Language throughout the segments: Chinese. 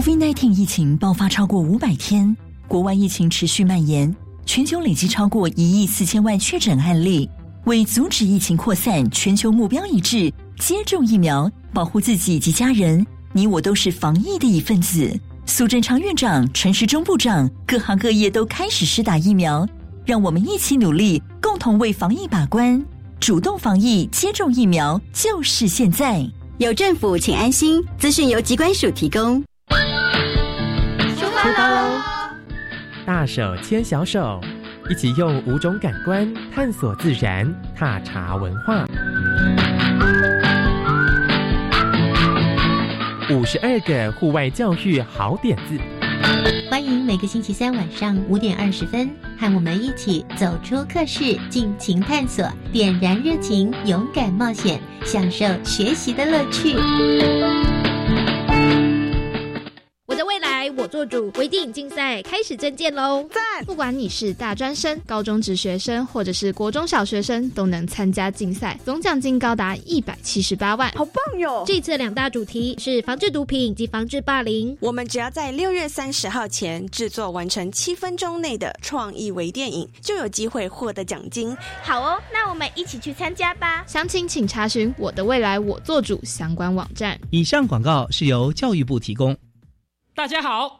COVID-19 疫情爆发超过五百天，国外疫情持续蔓延，全球累计超过一亿四千万确诊案例。为阻止疫情扩散，全球目标一致，接种疫苗，保护自己及家人。你我都是防疫的一份子。苏贞昌院长、陈时中部长，各行各业都开始施打疫苗，让我们一起努力，共同为防疫把关。主动防疫，接种疫苗就是现在。有政府，请安心。资讯由机关署提供。出发喽！大手牵小手，一起用五种感官探索自然，踏查文化。五十二个户外教育好点子，欢迎每个星期三晚上五点二十分，和我们一起走出课室，尽情探索，点燃热情，勇敢冒险，享受学习的乐趣。做主，微电影竞赛开始征件喽！赞！不管你是大专生、高中职学生，或者是国中小学生，都能参加竞赛，总奖金高达一百七十八万，好棒哟！这次两大主题是防治毒品以及防治霸凌。我们只要在六月三十号前制作完成七分钟内的创意微电影，就有机会获得奖金。好哦，那我们一起去参加吧！详情请查询“我的未来我做主”相关网站。以上广告是由教育部提供。大家好，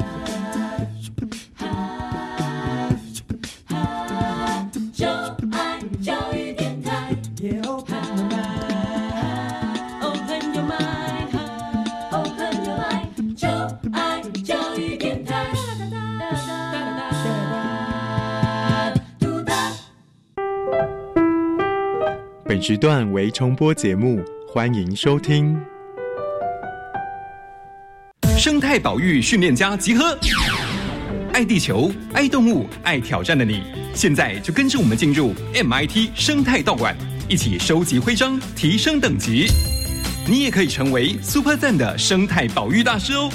时段为重播节目，欢迎收听。生态保育训练家集合，爱地球、爱动物、爱挑战的你，现在就跟着我们进入 MIT 生态道馆，一起收集徽章，提升等级。你也可以成为 Super 赞的生态保育大师哦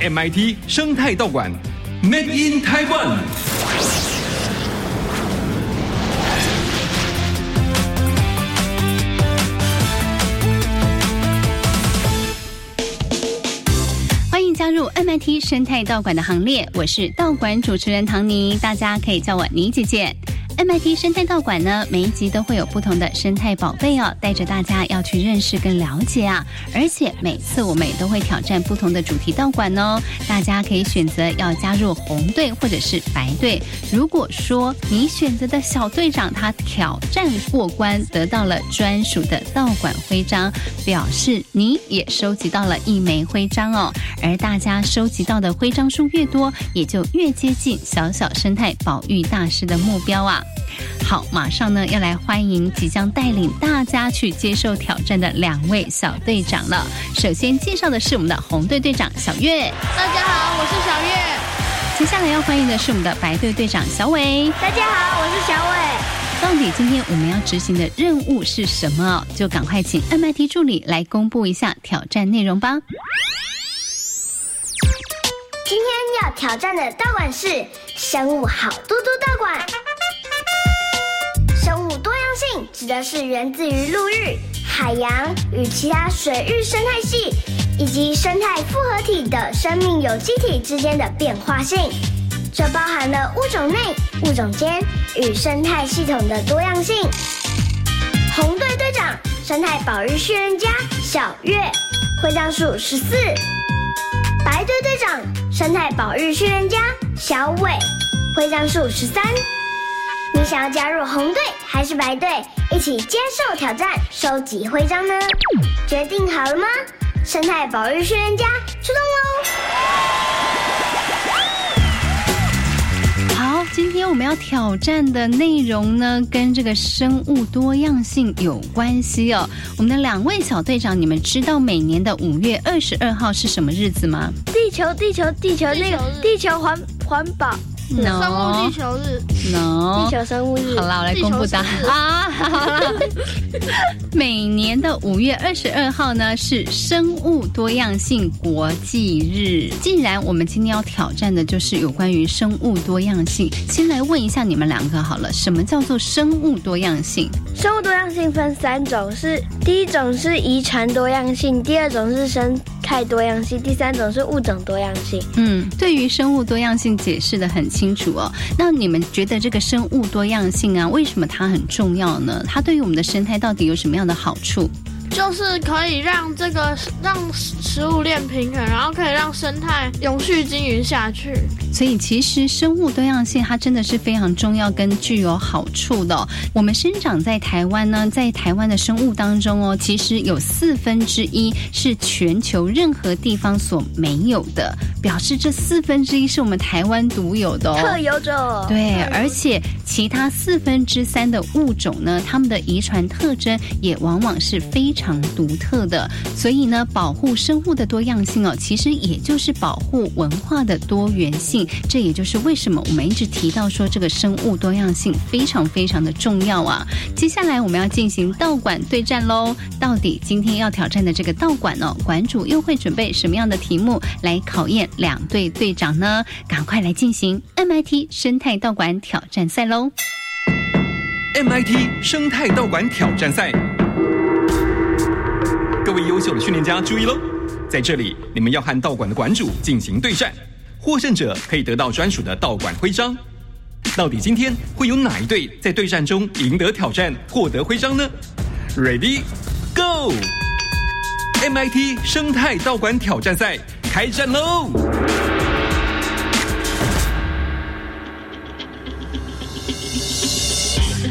！MIT 生态道馆，Made in Taiwan。生态道馆的行列，我是道馆主持人唐尼，大家可以叫我尼姐姐。MIT 生态道馆呢，每一集都会有不同的生态宝贝哦，带着大家要去认识跟了解啊。而且每次我们也都会挑战不同的主题道馆哦，大家可以选择要加入红队或者是白队。如果说你选择的小队长他挑战过关，得到了专属的道馆徽章，表示你也收集到了一枚徽章哦。而大家收集到的徽章数越多，也就越接近小小生态保育大师的目标啊。好，马上呢要来欢迎即将带领大家去接受挑战的两位小队长了。首先介绍的是我们的红队队长小月，大家好，我是小月。接下来要欢迎的是我们的白队队长小伟，大家好，我是小伟。到底今天我们要执行的任务是什么？就赶快请 MIT 助理来公布一下挑战内容吧。今天要挑战的道馆是生物好嘟嘟道的是源自于陆域、海洋与其他水域生态系以及生态复合体的生命有机体之间的变化性，这包含了物种内、物种间与生态系统的多样性。红队队长生态保育训练家小月，徽章数十四。白队队长生态保育训练家小伟，徽章数十三。你想要加入红队还是白队，一起接受挑战，收集徽章呢？决定好了吗？生态保育训练家出动喽！好，今天我们要挑战的内容呢，跟这个生物多样性有关系哦。我们的两位小队长，你们知道每年的五月二十二号是什么日子吗？地球，地球，地球，那个地球环环保。生物地球日 No，地球生物日。好了，我来公布答案啊！好 啦每年的五月二十二号呢是生物多样性国际日。既然我们今天要挑战的就是有关于生物多样性，先来问一下你们两个好了，什么叫做生物多样性？生物多样性分三种，是第一种是遗传多样性，第二种是生态多样性，第三种是物种多样性。嗯，对于生物多样性解释的很清楚哦。那你们觉得这个生物多样性啊，为什么它很重要呢？它对于我们的生态到底有什么样的好处？就是可以让这个让食物链平衡，然后可以让生态永续经营下去。所以其实生物多样性它真的是非常重要跟具有好处的哦、我们生长在台湾呢，在台湾的生物当中哦，其实有四分之一是全球任何地方所没有的，表示这四分之一是我们台湾独有的哦。特有种。对，而且其他四分之三的物种呢，它们的遗传特征也往往是非常独特的。所以呢，保护生物的多样性哦，其实也就是保护文化的多元性。这也就是为什么我们一直提到说这个生物多样性非常非常的重要啊。接下来我们要进行道馆对战喽，到底今天要挑战的这个道馆哦，馆主又会准备什么样的题目来考验两队队长呢？赶快来进行 MIT 生态道馆挑战赛喽！MIT 生态道馆挑战赛，各位优秀的训练家注意喽！在这里，你们要和道馆的馆主进行对战，获胜者可以得到专属的道馆徽章。到底今天会有哪一队在对战中赢得挑战，获得徽章呢？Ready, go! MIT 生态道馆挑战赛开战喽！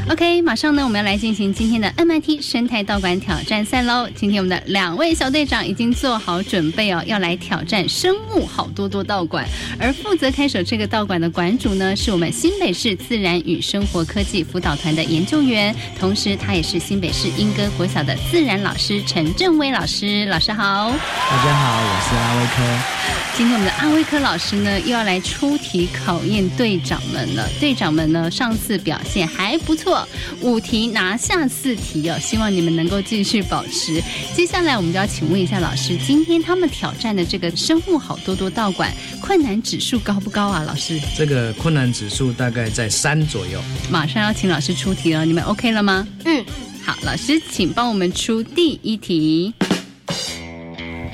OK，马上呢，我们要来进行今天的 MIT 生态道馆挑战赛喽。今天我们的两位小队长已经做好准备哦，要来挑战生物好多多道馆。而负责开手这个道馆的馆主呢，是我们新北市自然与生活科技辅导团的研究员，同时他也是新北市莺歌国小的自然老师陈正威老师。老师好，大家好，我是阿威科。今天我们的阿威科老师呢，又要来出题考验队长们了。队长们呢，上次表现还不错，五题拿下四题哦，希望你们能够继续保持。接下来我们就要请问一下老师，今天他们挑战的这个生物好多多道馆，困难指数高不高啊？老师，这个困难指数大概在三左右。马上要请老师出题了，你们 OK 了吗？嗯，好，老师请帮我们出第一题。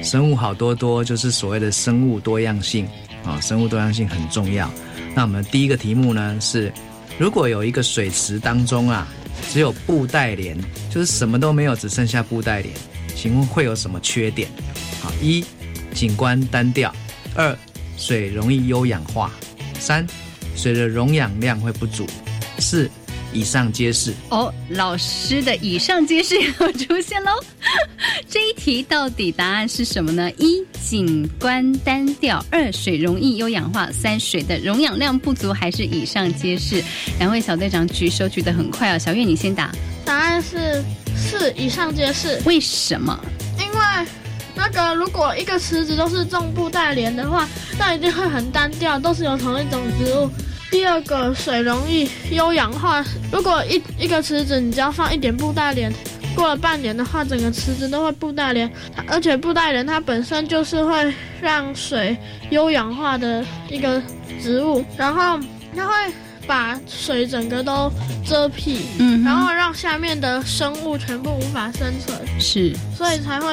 生物好多多就是所谓的生物多样性啊，生物多样性很重要。那我们第一个题目呢是，如果有一个水池当中啊，只有布袋莲，就是什么都没有，只剩下布袋莲，请问会有什么缺点？好，一景观单调；二水容易优氧化；三水的溶氧量会不足；四以上皆是。哦，老师的以上皆是又 出现喽。这一题到底答案是什么呢？一景观单调；二水容易优氧化；三水的溶氧量不足，还是以上皆是？两位小队长举手举得很快哦。小月，你先答。答案是四，以上皆是。为什么？因为那个如果一个池子都是种布袋莲的话，那一定会很单调，都是有同一种植物。第二个，水容易优氧化。如果一一个池子，你只要放一点布袋莲。过了半年的话，整个池子都会布袋莲，而且布袋莲它本身就是会让水优氧化的一个植物，然后它会把水整个都遮蔽，嗯，然后让下面的生物全部无法生存，是，所以才会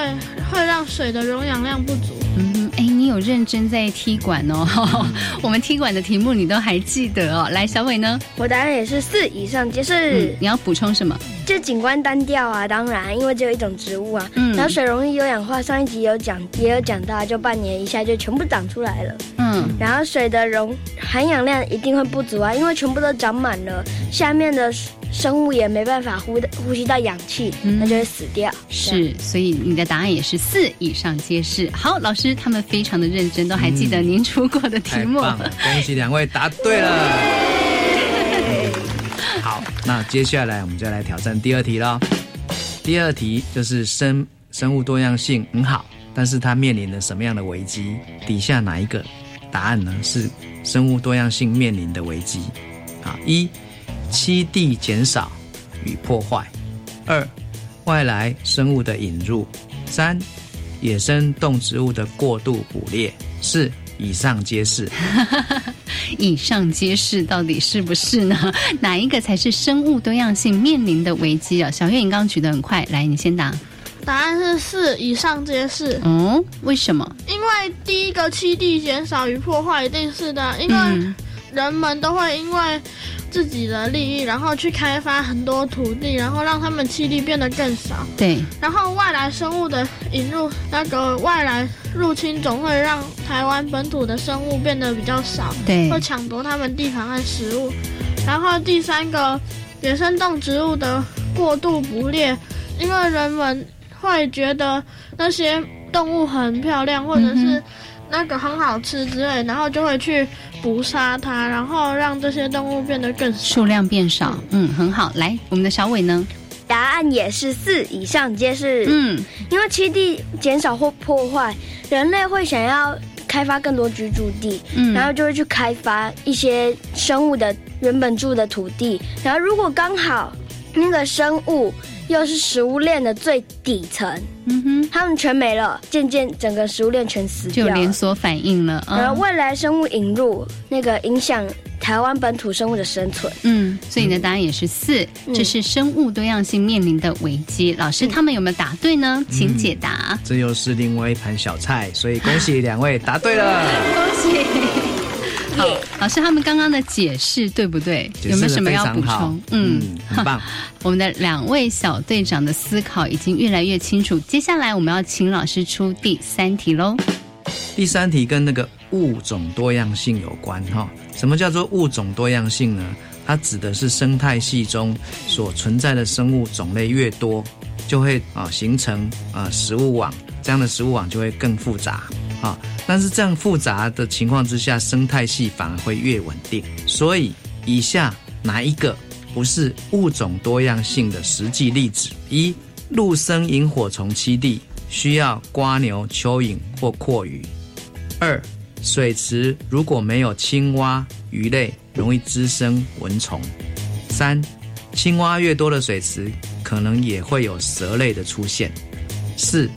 会让水的溶氧量不足。嗯，哎，你有认真在踢馆哦，我们踢馆的题目你都还记得哦。来，小伟呢？我答案也是四以上皆是。嗯，你要补充什么？就景观单调啊，当然，因为只有一种植物啊。嗯。然后水容易有氧化，上一集有讲，也有讲到，就半年一下就全部长出来了。嗯。然后水的溶含氧量一定会不足啊，因为全部都长满了，下面的生物也没办法呼呼吸到氧气，那就会死掉。是，所以你的答案也是四以上皆是。好，老师他们非常的认真，都还记得您出过的题目。恭喜两位答对了。好，那接下来我们就来挑战第二题喽。第二题就是生生物多样性很好，但是它面临了什么样的危机？底下哪一个答案呢？是生物多样性面临的危机？啊，好，一栖地减少与破坏；二外来生物的引入；三野生动植物的过度捕猎；是以上皆是。以上皆是，到底是不是呢？哪一个才是生物多样性面临的危机啊？小月，你刚刚举得很快，来，你先答。答案是四，以上皆是。嗯，为什么？因为第一个栖地减少与破坏一定是的，因为嗯人们都会因为自己的利益，然后去开发很多土地，然后让他们栖地变得更少。对，然后外来生物的引入，那个外来入侵总会让台湾本土的生物变得比较少，对会抢夺他们地盘和食物。然后第三个，野生动植物的过度捕猎，因为人们会觉得那些动物很漂亮，或者是嗯那个很好吃之类，然后就会去捕杀它，然后让这些动物变得更少。数量变少，嗯，很好。来，我们的小伟呢？答案也是四，以上皆是。嗯，因为栖地减少或破坏，人类会想要开发更多居住地，嗯然后就会去开发一些生物的原本住的土地，然后如果刚好那个生物又是食物链的最底层，嗯哼，它们全没了，渐渐整个食物链全死就掉就。有连锁反应了。嗯然后未来生物引入，那个影响台湾本土生物的生存。嗯，所以你的答案也是四，嗯这是生物多样性面临的危机。老师他们有没有答对呢？请解答。这又是另外一盘小菜，所以恭喜两位 答对了。恭喜！好，老师他们刚刚的解释对不对？有没有什么要补充？嗯很棒。我们的两位小队长的思考已经越来越清楚。接下来我们要请老师出第三题喽。第三题跟那个物种多样性有关哈。什么叫做物种多样性呢？它指的是生态系中所存在的生物种类越多，就会啊形成啊食物网，这样的食物网就会更复杂啊。但是这样复杂的情况之下，生态系反而会越稳定。所以以下哪一个不是物种多样性的实际例子？一、陆生萤火虫栖地需要瓜牛、蚯蚓或阔鱼；二、水池如果没有青蛙、鱼类，容易滋生蚊虫；三、青蛙越多的水池，可能也会有蛇类的出现；四、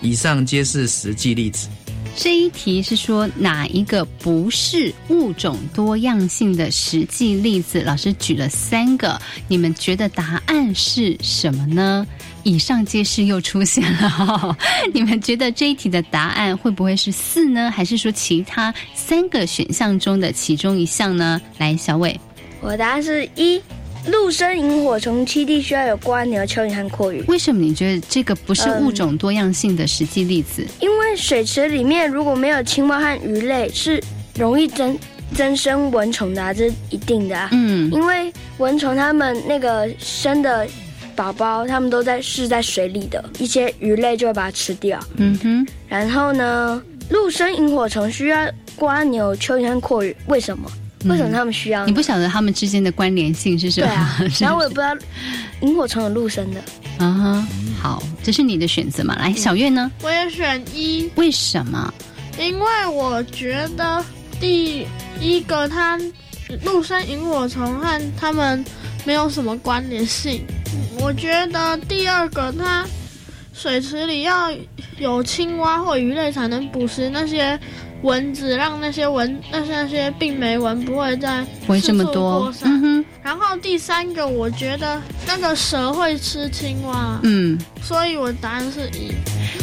以上皆是实际例子。这一题是说哪一个不是物种多样性的实际例子？老师举了三个，你们觉得答案是什么呢？以上皆是又出现了、哦，你们觉得这一题的答案会不会是四呢？还是说其他三个选项中的其中一项呢？来，小伟，我答案是一，陆生萤火虫栖地需要有瓜牛、蚯蚓和阔鱼。为什么你觉得这个不是物种多样性的实际例子？因为水池里面如果没有青蛙和鱼类，是容易增增生蚊虫的、啊，这是一定的啊。嗯，因为蚊虫它们那个生的宝宝，它们都在是在水里的，一些鱼类就会把它吃掉。嗯哼，然后呢，陆生萤火虫需要瓜牛、蚯蚓和阔鱼，为什么？为什么他们需要呢？你不晓得他们之间的关联性是什么？对啊 然后我也不知道萤火虫有陆生的。啊哈，好，这是你的选择嘛？来，小月呢？我也选一，为什么？因为我觉得第一个它陆生萤火虫和它们没有什么关联性。我觉得第二个它水池里要有青蛙或鱼类才能捕食那些蚊子，让那些蚊那些那些病媒蚊不会再不会这么多嗯哼然后第三个，我觉得那个蛇会吃青蛙，嗯，所以我答案是一。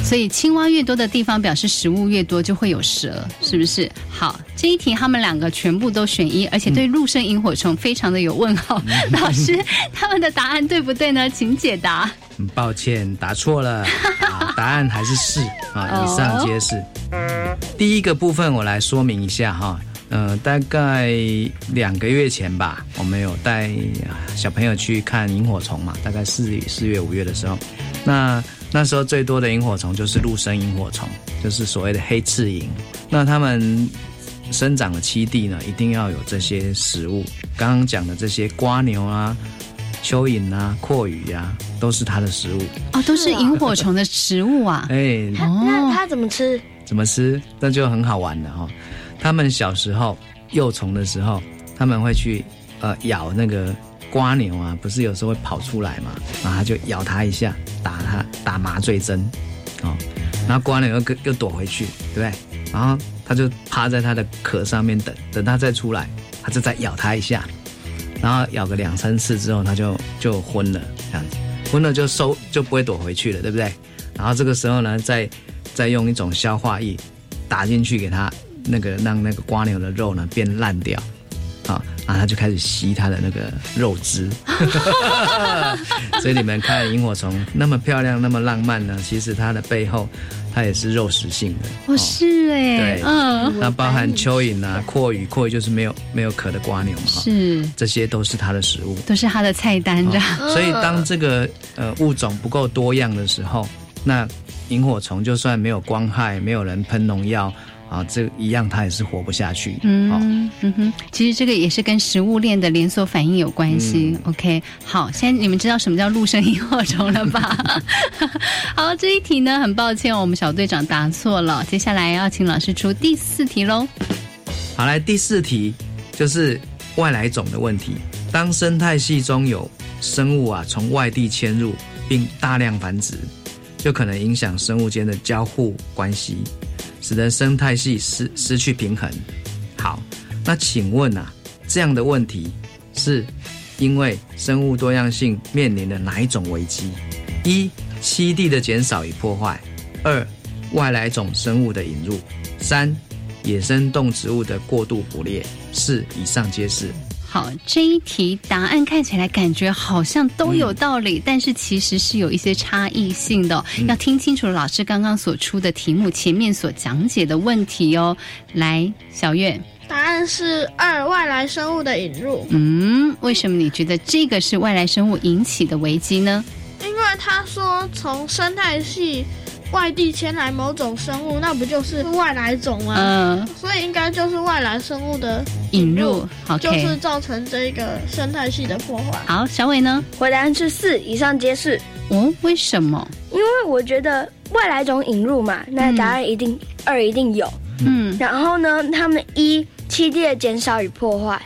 所以青蛙越多的地方，表示食物越多，就会有蛇，是不是？好，这一题他们两个全部都选一，而且对陆生萤火虫非常的有问号。老师，他们的答案对不对呢？请解答。很抱歉，答错了 啊，答案还是是啊，以上皆是。第一个部分我来说明一下哈，呃，大概两个月前吧，我们有带啊小朋友去看萤火虫嘛，大概四四月五月的时候，那那时候最多的萤火虫就是陆生萤火虫，就是所谓的黑翅萤。那它们生长的栖地呢，一定要有这些食物，刚刚讲的这些瓜牛啊。蚯蚓啊、阔鱼啊，都是它的食物。哦，都是萤火虫的食物啊。哎，那它怎么吃？怎么吃？那就很好玩了哈、哦。他们小时候幼虫的时候，他们会去呃咬那个瓜牛啊，不是有时候会跑出来嘛，然后就咬它一下，打它打麻醉针，哦，然后瓜牛又又躲回去，对不对？然后他就趴在它的壳上面等，等它再出来，他就再咬它一下，然后咬个两三次之后，它就就昏了，这样子，昏了就收就不会躲回去了，对不对？然后这个时候呢，再再用一种消化液打进去给它，那个让那个瓜牛的肉呢变烂掉，啊，然后它就开始吸它的那个肉汁。所以你们看萤火虫那么漂亮，那么浪漫呢，其实它的背后它也是肉食性的。哦，是哎，对，嗯，那包含蚯蚓啊、阔鱼，阔鱼就是没有没有壳的瓜牛哈，是，这些都是它的食物，都是它的菜单的。所以当这个呃物种不够多样的时候，那萤火虫就算没有光害，没有人喷农药啊，这一样它也是活不下去。嗯嗯哼，其实这个也是跟食物链的连锁反应有关系。OK，好，现在你们知道什么叫陆生萤火虫了吧？好，这一题呢，很抱歉，我们小队长答错了。接下来要请老师出第四题喽。好，来第四题就是外来种的问题。当生态系中有生物啊从外地迁入并大量繁殖，就可能影响生物间的交互关系，使得生态系失失去平衡。好，那请问啊，这样的问题是因为生物多样性面临的哪一种危机？一、栖地的减少与破坏；二、外来种生物的引入；三、野生动植物的过度捕猎；四、以上皆是。好，这一题答案看起来感觉好像都有道理，但是其实是有一些差异性的哦、要听清楚老师刚刚所出的题目前面所讲解的问题哦。来，小月，答案是二，外来生物的引入。嗯，为什么你觉得这个是外来生物引起的危机呢？因为他说从生态系外地迁来某种生物，那不就是外来种吗？嗯，所以应该就是外来生物的引入就是造成这个生态系的破坏。好，小伟呢？我答案是四，以上皆是。嗯，为什么？因为我觉得外来种引入嘛，那答案一定、二一定有。嗯，然后呢，他们一栖地的减少与破坏，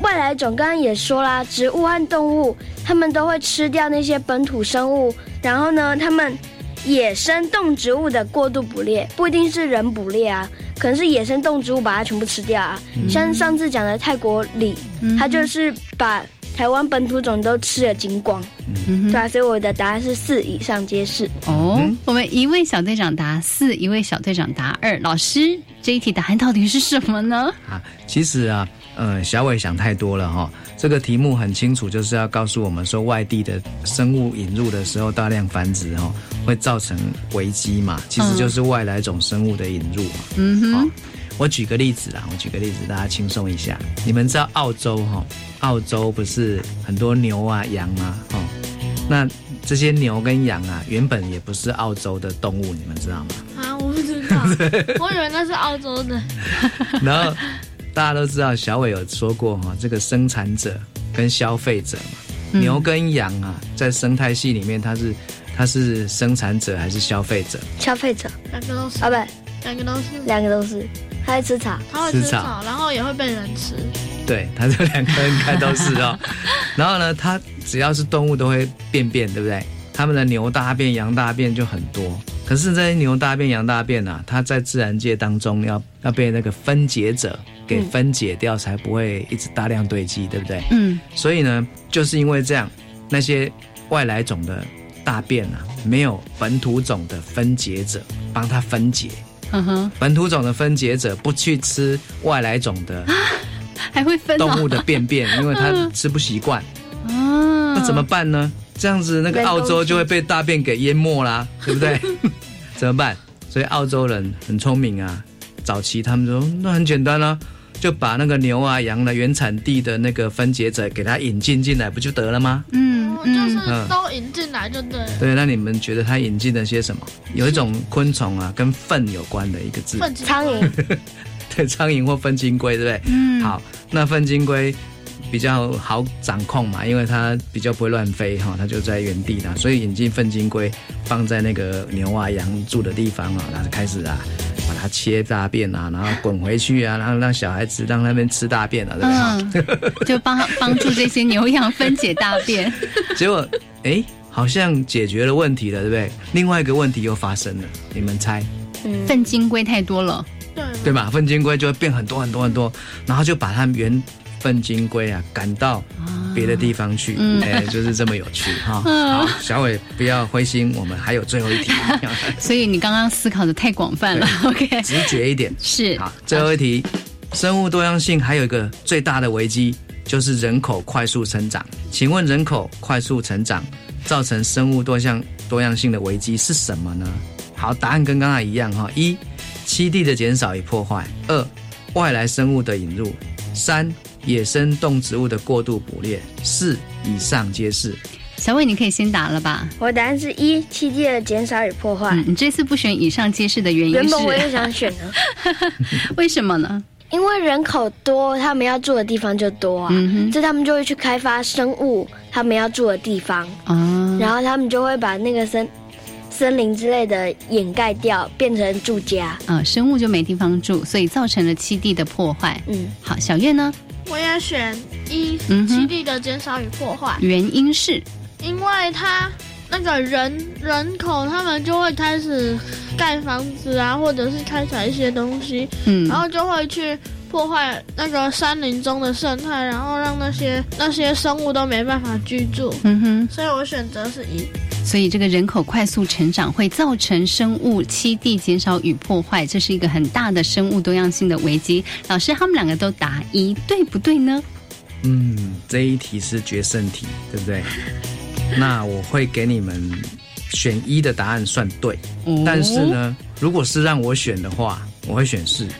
外来种刚刚也说啦，植物和动物它们都会吃掉那些本土生物，然后呢，它们野生动植物的过度捕猎，不一定是人捕猎啊，可能是野生动植物把它全部吃掉啊。嗯像上次讲的泰国鲤，它就是把台湾本土种都吃了精光，嗯对啊，所以我的答案是四，以上皆是。哦，我们一位小队长答四，一位小队长答二。老师，这一题答案到底是什么呢？啊，其实啊，呃，小伟想太多了哈。这个题目很清楚，就是要告诉我们说，外地的生物引入的时候大量繁殖哈，会造成危机嘛。其实就是外来种生物的引入嘛。嗯哼，我举个例子啦，我举个例子，大家轻松一下。你们知道澳洲哈？澳洲不是很多牛啊、羊啊，哦，那这些牛跟羊啊，原本也不是澳洲的动物，你们知道吗？啊，我不知道，我以为那是澳洲的。然后大家都知道，小伟有说过哈，这个生产者跟消费者嘛，嗯牛跟羊啊，在生态系里面，它是它是生产者还是消费者？消费者两个都是啊，不，两个都是，两个都是，它会吃草，它会吃草，然后也会被人吃。对，它这两个应该都是哦。然后呢，它只要是动物都会便便，对不对？它们的牛大便、羊大便就很多。可是这些牛大便、羊大便啊，它在自然界当中要要被那个分解者给分解掉，才不会一直大量堆积，对不对？嗯，所以呢，就是因为这样，那些外来种的大便啊，没有本土种的分解者帮它分解。嗯哼，本土种的分解者不去吃外来种的 还会分哦动物的便便，因为它吃不习惯。啊，那怎么办呢？这样子那个澳洲就会被大便给淹没啦，对不对？怎么办？所以澳洲人很聪明啊，早期他们说那很简单啊，就把那个牛啊羊的原产地的那个分解者给它引进进来，不就得了吗？嗯就是嗯都引进来就对了。对，那你们觉得它引进了些什么？有一种昆虫啊，跟粪有关的一个字，粪苍蝇，对，苍蝇或粪金龟，对不对？嗯好，那粪金龟比较好掌控嘛，因为它比较不会乱飞哈，它就在原地啦，所以引进粪金龟放在那个牛啊羊住的地方啊，然后开始啊把切大便啊，然后滚回去啊，然后让小孩子让那边吃大便啊，对不对？嗯，就帮帮助这些牛羊分解大便。结果，哎，好像解决了问题了，对不对？另外一个问题又发生了，你们猜？嗯，粪金龟太多了，对对吧？粪金龟就会变很多很多很多，然后就把它原粪金龟啊赶到别的地方去，嗯哎、就是这么有趣哈。嗯好，小伟不要灰心，我们还有最后一题，所以你刚刚思考的太广泛了。OK，直觉一点。是好，最后一题，生物多样性还有一个最大的危机，就是人口快速成长。请问人口快速成长造成生物多样多样性的危机是什么呢？好，答案跟刚才一样哈。一，栖地的减少与破坏；二，外来生物的引入；三，野生动植物的过度捕猎；四，以上皆是。小伟，你可以先答了吧？我答案是一，栖地的减少与破坏。嗯，你这次不选以上皆是的原因是？原本我也想选的，为什么呢？因为人口多，他们要住的地方就多啊，嗯所以他们就会去开发生物他们要住的地方，啊，然后他们就会把那个森森林之类的掩盖掉，变成住家。啊，生物就没地方住，所以造成了栖地的破坏。嗯，好，小月呢？我也选一，嗯哼。栖地的减少与破坏，原因是？因为他那个人人口，他们就会开始盖房子啊，或者是开采一些东西，嗯。然后就会去破坏那个山林中的生态，然后让那些那些生物都没办法居住。嗯哼，所以我选择是一。所以这个人口快速成长会造成生物栖地减少与破坏，这是一个很大的生物多样性的危机。老师他们两个都答一，对不对呢？嗯，这一题是决胜题，对不对？那我会给你们选一的答案算对，哦但是呢，如果是让我选的话，我会选四。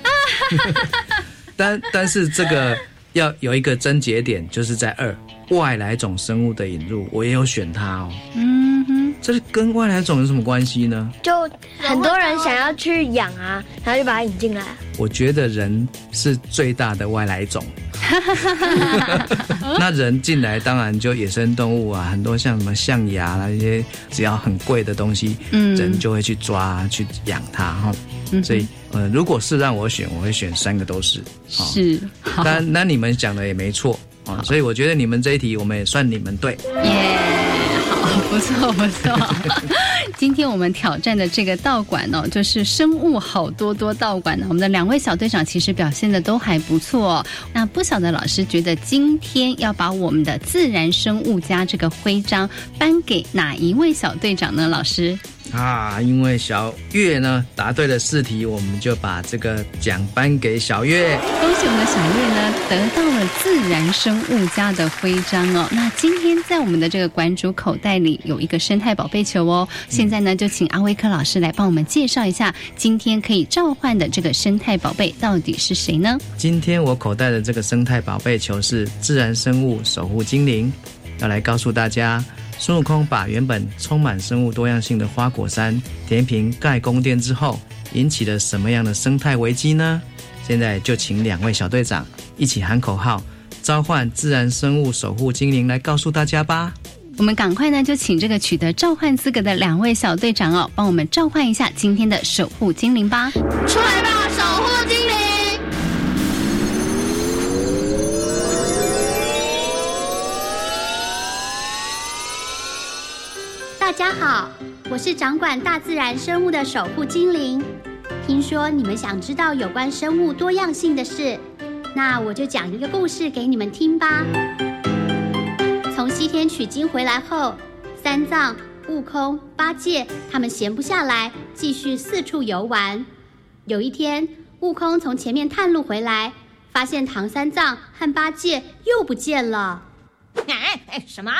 但但是这个 要有一个症结点，就是在二外来种生物的引入，我也有选它哦。嗯哼，这跟外来种有什么关系呢？就很多人想要去养啊，然后就把它引进来。我觉得人是最大的外来种。那人进来，当然就野生动物啊，很多像什么象牙啦，一些只要很贵的东西，嗯人就会去抓去养它哈。嗯所以，呃，如果是让我选，我会选三个都是。哦是，好那那你们讲的也没错啊，所以我觉得你们这一题，我们也算你们对。耶，好，不错不错。今天我们挑战的这个道馆哦，就是生物好多多道馆呢。我们的两位小队长其实表现的都还不错、哦。那不晓得老师觉得今天要把我们的自然生物家这个徽章颁给哪一位小队长呢？老师？啊，因为小月呢答对了四题，我们就把这个奖颁给小月。恭喜我们的小月呢，得到了自然生物家的徽章哦。那今天在我们的这个馆主口袋里有一个生态宝贝球哦。现在呢，就请阿威克老师来帮我们介绍一下，今天可以召唤的这个生态宝贝到底是谁呢？今天我口袋的这个生态宝贝球是自然生物守护精灵，要来告诉大家，孙悟空把原本充满生物多样性的花果山填平盖宫殿之后，引起了什么样的生态危机呢？现在就请两位小队长一起喊口号，召唤自然生物守护精灵来告诉大家吧。我们赶快呢，就请这个取得召唤资格的两位小队长哦，帮我们召唤一下今天的守护精灵吧。出来吧，守护精灵！好，我是掌管大自然生物的守护精灵。听说你们想知道有关生物多样性的事，那我就讲一个故事给你们听吧。从西天取经回来后，三藏、悟空、八戒他们闲不下来，继续四处游玩。有一天，悟空从前面探路回来，发现唐三藏和八戒又不见了。哎哎，什么？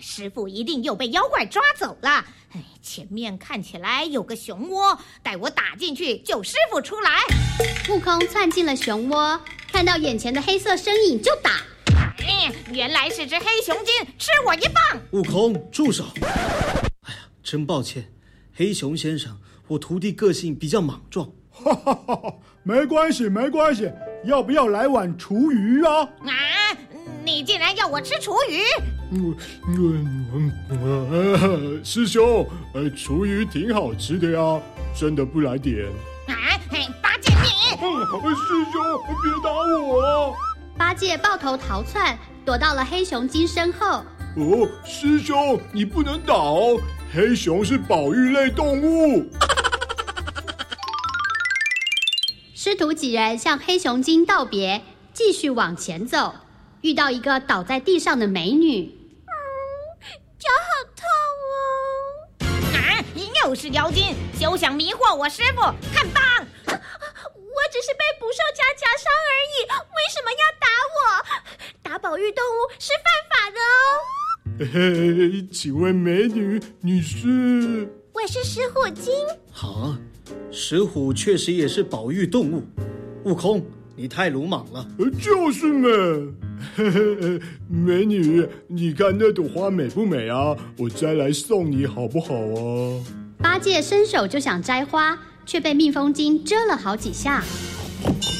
师傅一定又被妖怪抓走了。哎，前面看起来有个熊窝，待我打进去救师傅出来。悟空窜进了熊窝，看到眼前的黑色身影就打。哎，原来是只黑熊精，吃我一棒！悟空，住手！哎呀，真抱歉，黑熊先生，我徒弟个性比较莽撞。哈哈哈哈，没关系，没关系。要不要来碗厨余啊？啊，你竟然要我吃厨余？嗯嗯嗯呃，师兄，呃，厨余挺好吃的呀，真的不来点？啊，嘿，师兄，别打我！八戒抱头逃窜，躲到了黑熊精身后。哦，师兄，你不能打哦！黑熊是保育类动物。师徒几人向黑熊精道别，继续往前走，遇到一个倒在地上的美女。啊，又是妖精，休想迷惑我师傅！看棒！我只是被捕兽夹夹伤而已，为什么要打我？打保育动物是犯法的哦。嘿，请问美女，你是？我是石虎精。好，石虎确实也是保育动物。悟空，你太鲁莽了。就是嘛。嘿嘿，美女，你看那朵花美不美啊？我摘来送你好不好啊？八戒伸手就想摘花，却被蜜蜂精蛰了好几下。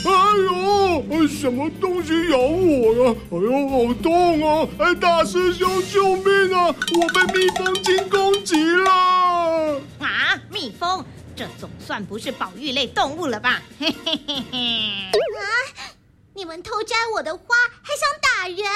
哎呦！什么东西咬我呀？哎呦，好痛啊！哎，大师兄，救命啊！我被蜜蜂精攻击了！啊，蜜蜂，这总算不是保育类动物了吧？嘿嘿嘿嘿！啊！你们偷摘我的花，还想打人？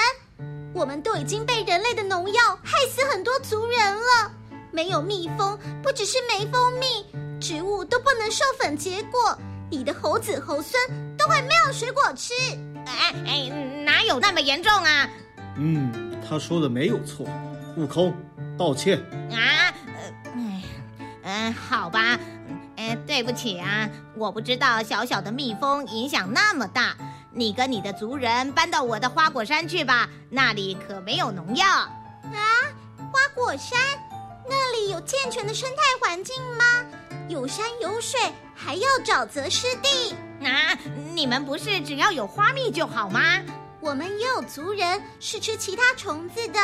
我们都已经被人类的农药害死很多族人了。没有蜜蜂，不只是没蜂蜜，植物都不能授粉结果。你的猴子猴孙都会没有水果吃，哎哎，哪有那么严重啊？嗯，他说的没有错，悟空，道歉啊，呃，嗯，好吧，哎，对不起啊，我不知道小小的蜜蜂影响那么大。你跟你的族人搬到我的花果山去吧，那里可没有农药。啊，花果山，那里有健全的生态环境吗？有山有水，还要沼泽湿地。啊，你们不是只要有花蜜就好吗？我们也有族人是吃其他虫子的。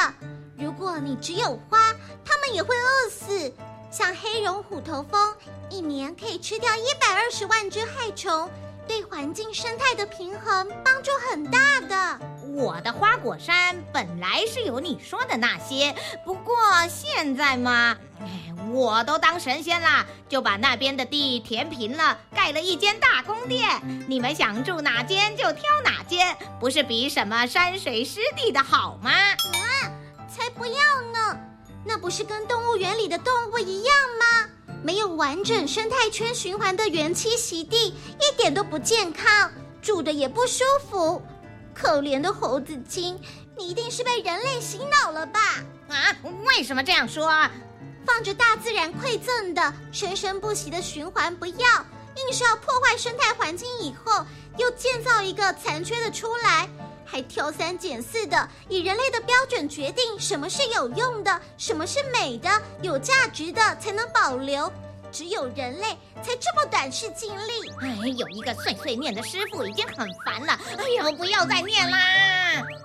如果你只有花，他们也会饿死。像黑绒虎头蜂，一年可以吃掉一百二十万只害虫，对环境生态的平衡帮助很大的。我的花果山本来是有你说的那些，不过现在嘛，我都当神仙啦，就把那边的地填平了，盖了一间大宫殿。你们想住哪间就挑哪间，不是比什么山水湿地的好吗？啊，才不要呢！那不是跟动物园里的动物一样吗？没有完整生态圈循环的原栖息地，一点都不健康，住的也不舒服。可怜的猴子精，你一定是被人类洗脑了吧？啊，为什么这样说？放着大自然馈赠的生生不息的循环不要，硬是要破坏生态环境，以后又建造一个残缺的出来，还挑三拣四的以人类的标准决定什么是有用的，什么是美的、有价值的才能保留。只有人类才这么短视尽力。哎，有一个碎碎念的师傅已经很烦了。哎呦，不要再念啦！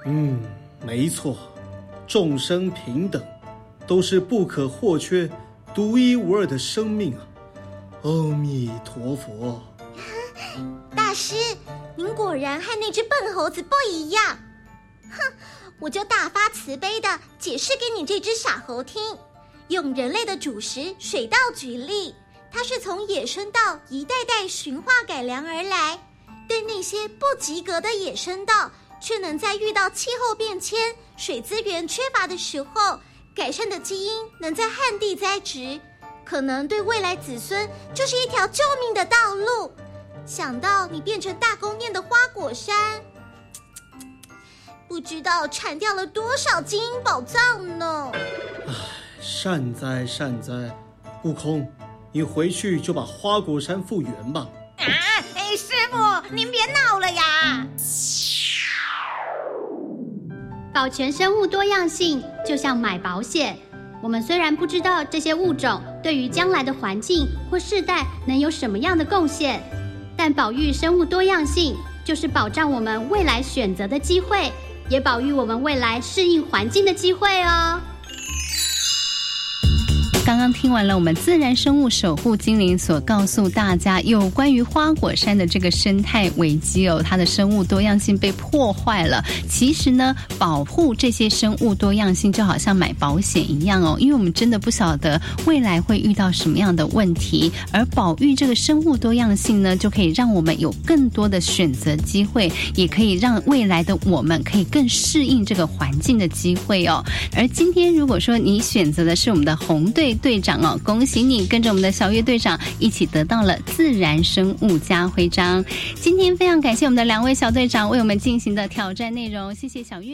嗯，没错，众生平等，都是不可或缺、独一无二的生命啊！阿弥陀佛。大师，您果然和那只笨猴子不一样。哼，我就大发慈悲的解释给你这只傻猴听。用人类的主食水稻举例，它是从野生稻一代代驯化改良而来。对那些不及格的野生稻，却能在遇到气候变迁、水资源缺乏的时候，改善的基因能在旱地栽植，可能对未来子孙就是一条救命的道路。想到你变成大宫殿的花果山，不知道铲掉了多少金银宝藏呢？善哉善哉，悟空，你回去就把花果山复原吧。啊，哎，师傅，您别闹了呀！保全生物多样性就像买保险，我们虽然不知道这些物种对于将来的环境或世代能有什么样的贡献，但保育生物多样性就是保障我们未来选择的机会，也保育我们未来适应环境的机会哦。刚刚听完了我们自然生物守护精灵所告诉大家有关于花果山的这个生态危机哦，它的生物多样性被破坏了。其实呢，保护这些生物多样性就好像买保险一样哦，因为我们真的不晓得未来会遇到什么样的问题，而保育这个生物多样性呢，就可以让我们有更多的选择机会，也可以让未来的我们可以更适应这个环境的机会哦。而今天如果说你选择的是我们的红队队长哦，恭喜你跟着我们的小月队长一起得到了自然生物家徽章。今天非常感谢我们的两位小队长为我们进行的挑战内容，谢谢小月。